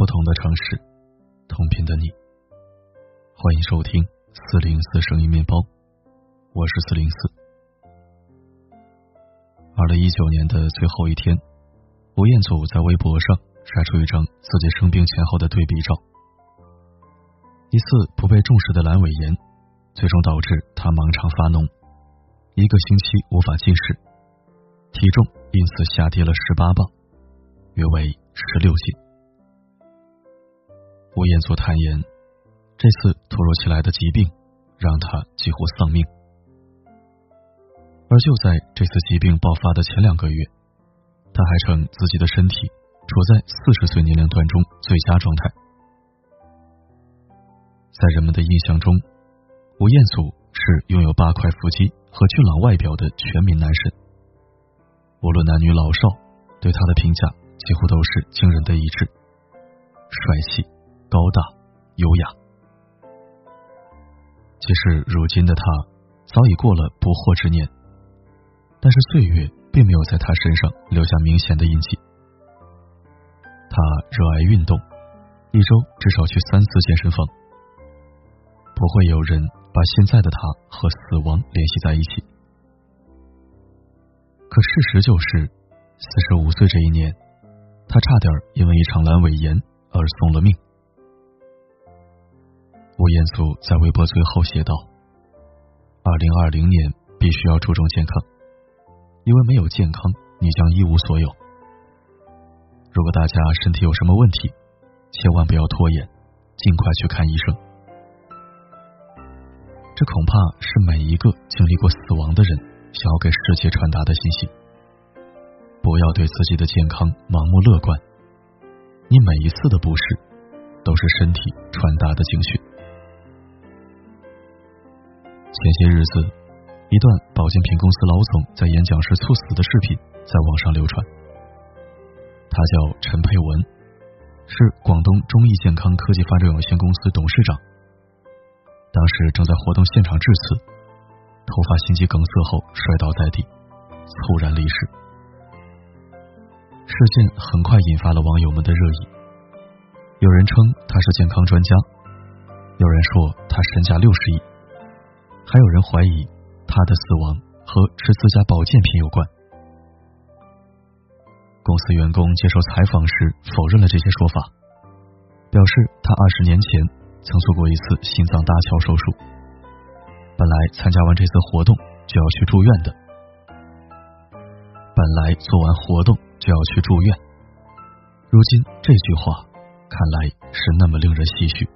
不同的城市，同频的你。欢迎收听四零四声音面包，我是四零四。二零一九年的最后一天，吴彦祖在微博上晒出一张自己生病前后的对比照。一次不被重视的阑尾炎，最终导致他盲肠发脓，一个星期无法进食，体重因此下跌了十八磅，约为十六斤。吴彦祖坦言，这次突如其来的疾病让他几乎丧命。而就在这次疾病爆发的前两个月，他还称自己的身体处在四十岁年龄段中最佳状态。在人们的印象中，吴彦祖是拥有八块腹肌和俊朗外表的全民男神。无论男女老少，对他的评价几乎都是惊人的一致：帅气。高大优雅，其实如今的他早已过了不惑之年，但是岁月并没有在他身上留下明显的印记。他热爱运动，一周至少去三次健身房。不会有人把现在的他和死亡联系在一起。可事实就是，四十五岁这一年，他差点因为一场阑尾炎而送了命。吴彦祖在微博最后写道：“二零二零年必须要注重健康，因为没有健康，你将一无所有。如果大家身体有什么问题，千万不要拖延，尽快去看医生。这恐怕是每一个经历过死亡的人想要给世界传达的信息。不要对自己的健康盲目乐观，你每一次的不适，都是身体传达的警讯。”前些日子，一段保健品公司老总在演讲时猝死的视频在网上流传。他叫陈佩文，是广东中医健康科技发展有限公司董事长。当时正在活动现场致辞，突发心肌梗塞后摔倒在地，猝然离世。事件很快引发了网友们的热议，有人称他是健康专家，有人说他身价六十亿。还有人怀疑他的死亡和吃自家保健品有关。公司员工接受采访时否认了这些说法，表示他二十年前曾做过一次心脏搭桥手术，本来参加完这次活动就要去住院的，本来做完活动就要去住院，如今这句话看来是那么令人唏嘘。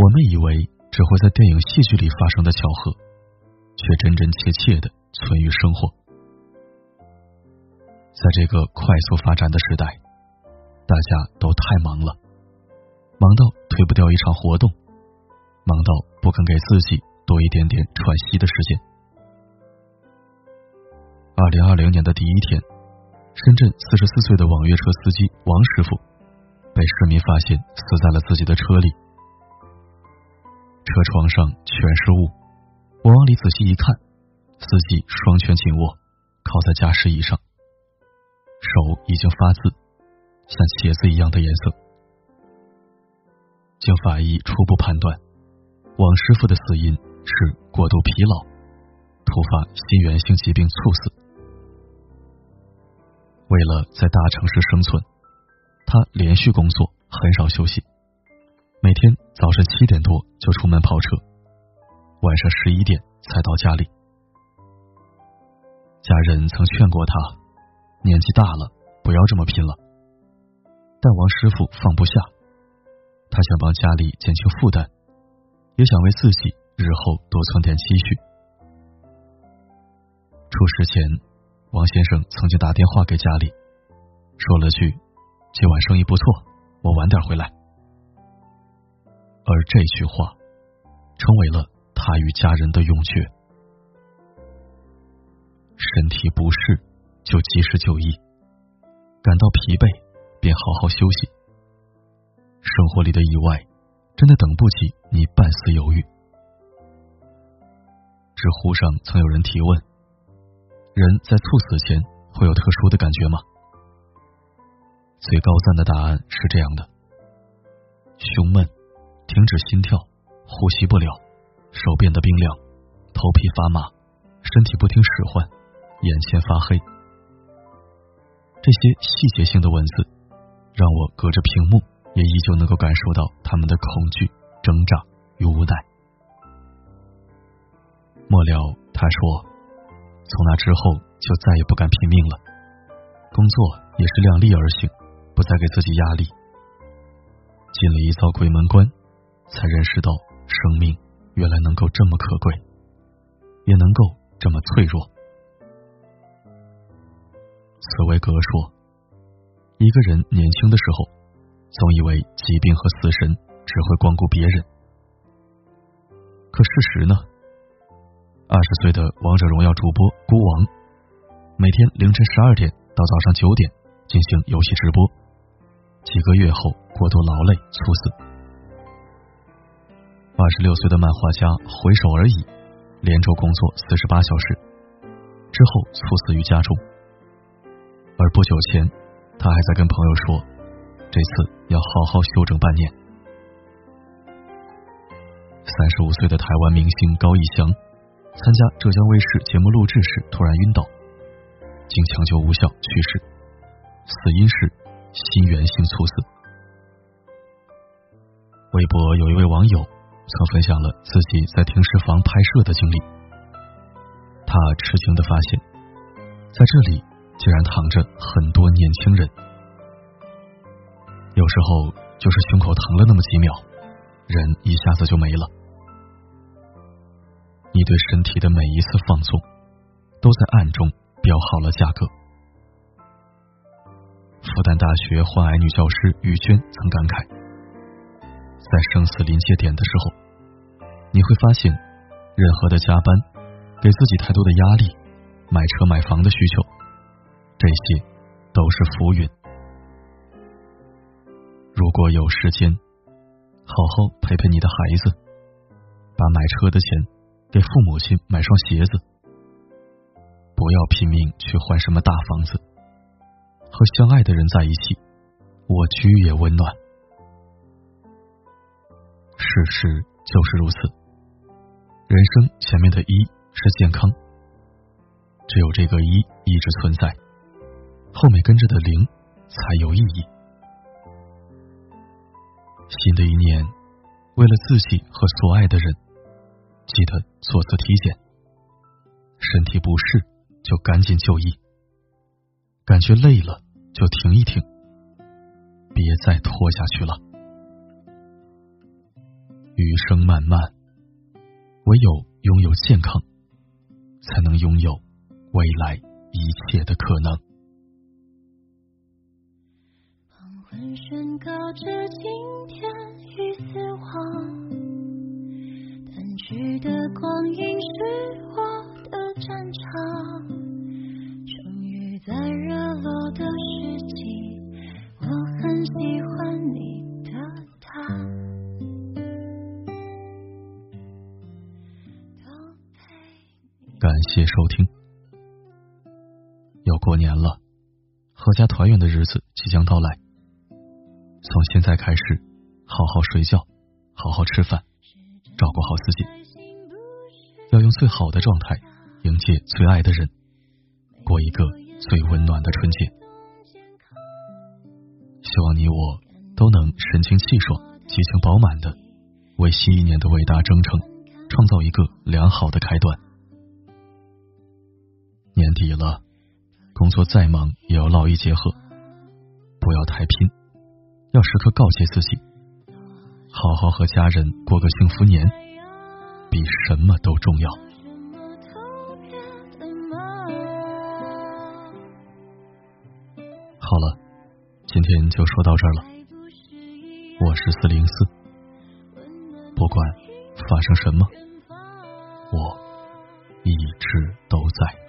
我们以为。只会在电影、戏剧里发生的巧合，却真真切切的存于生活。在这个快速发展的时代，大家都太忙了，忙到推不掉一场活动，忙到不肯给自己多一点点喘息的时间。二零二零年的第一天，深圳四十四岁的网约车司机王师傅被市民发现死在了自己的车里。车窗上全是雾，我往里仔细一看，司机双拳紧握，靠在驾驶椅上，手已经发紫，像茄子一样的颜色。经法医初步判断，王师傅的死因是过度疲劳、突发心源性疾病猝死。为了在大城市生存，他连续工作，很少休息。每天早晨七点多就出门跑车，晚上十一点才到家里。家人曾劝过他，年纪大了不要这么拼了，但王师傅放不下，他想帮家里减轻负担，也想为自己日后多存点积蓄。出事前，王先生曾经打电话给家里，说了句：“今晚生意不错，我晚点回来。”而这句话，成为了他与家人的永诀。身体不适就及时就医，感到疲惫便好好休息。生活里的意外，真的等不起你半丝犹豫。知乎上曾有人提问：人在猝死前会有特殊的感觉吗？最高赞的答案是这样的：胸闷，停止心跳，呼吸不了，手变得冰凉，头皮发麻，身体不听使唤，眼前发黑。这些细节性的文字，让我隔着屏幕也依旧能够感受到他们的恐惧、挣扎与无奈。末了，他说：“从那之后，就再也不敢拼命了，工作也是量力而行。”不再给自己压力，进了一遭鬼门关，才认识到生命原来能够这么可贵，也能够这么脆弱。茨威格说：“一个人年轻的时候，总以为疾病和死神只会光顾别人，可事实呢？二十岁的王者荣耀主播孤王，每天凌晨十二点到早上九点进行游戏直播。”几个月后，过度劳累猝死。二十六岁的漫画家回首而已，连轴工作四十八小时之后猝死于家中。而不久前，他还在跟朋友说，这次要好好休整半年。三十五岁的台湾明星高以翔，参加浙江卫视节目录制时突然晕倒，经抢救无效去世，死因是。心源性猝死。微博有一位网友曾分享了自己在停尸房拍摄的经历，他吃惊的发现，在这里竟然躺着很多年轻人。有时候就是胸口疼了那么几秒，人一下子就没了。你对身体的每一次放纵，都在暗中标好了价格。复旦大学患癌女教师于娟曾感慨，在生死临界点的时候，你会发现，任何的加班，给自己太多的压力，买车买房的需求，这些都是浮云。如果有时间，好好陪陪你的孩子，把买车的钱给父母亲买双鞋子，不要拼命去换什么大房子。和相爱的人在一起，我居也温暖。事实就是如此。人生前面的一是健康，只有这个一一直存在，后面跟着的零才有意义。新的一年，为了自己和所爱的人，记得做次体检。身体不适就赶紧就医。感觉累了。就停一停，别再拖下去了。余生漫漫，唯有拥有健康，才能拥有未来一切的可能。黄昏宣告着今天已死亡，淡去的光阴是我的战场，谢收听。要过年了，阖家团圆的日子即将到来。从现在开始，好好睡觉，好好吃饭，照顾好自己，要用最好的状态迎接最爱的人，过一个最温暖的春节。希望你我都能神清气爽、激情饱满的，为新一年的伟大征程创造一个良好的开端。年底了，工作再忙也要劳逸结合，不要太拼，要时刻告诫自己，好好和家人过个幸福年，比什么都重要。好了，今天就说到这儿了。我是四零四，不管发生什么，我一直都在。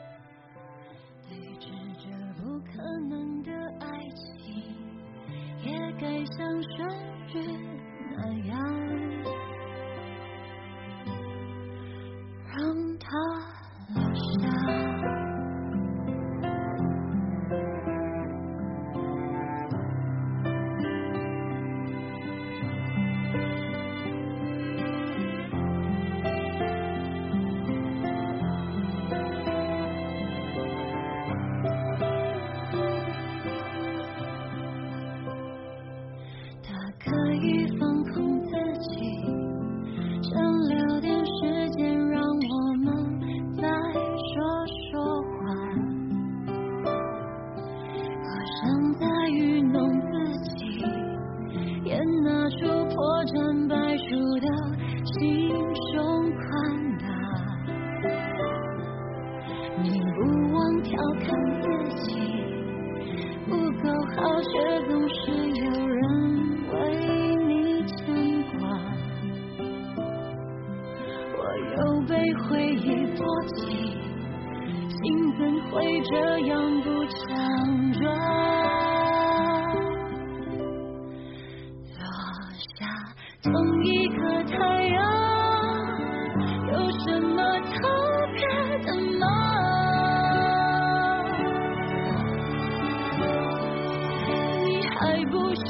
被回忆托起心怎会这样不强壮？落下同一颗太阳有什么特别的吗？你还不是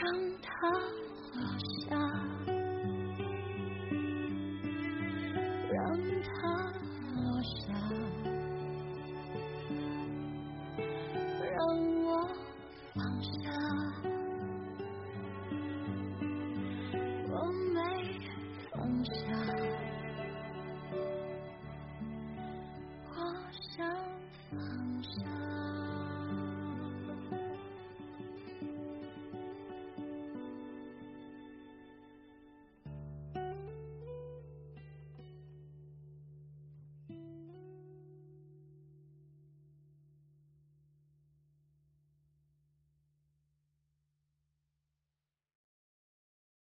让它落下。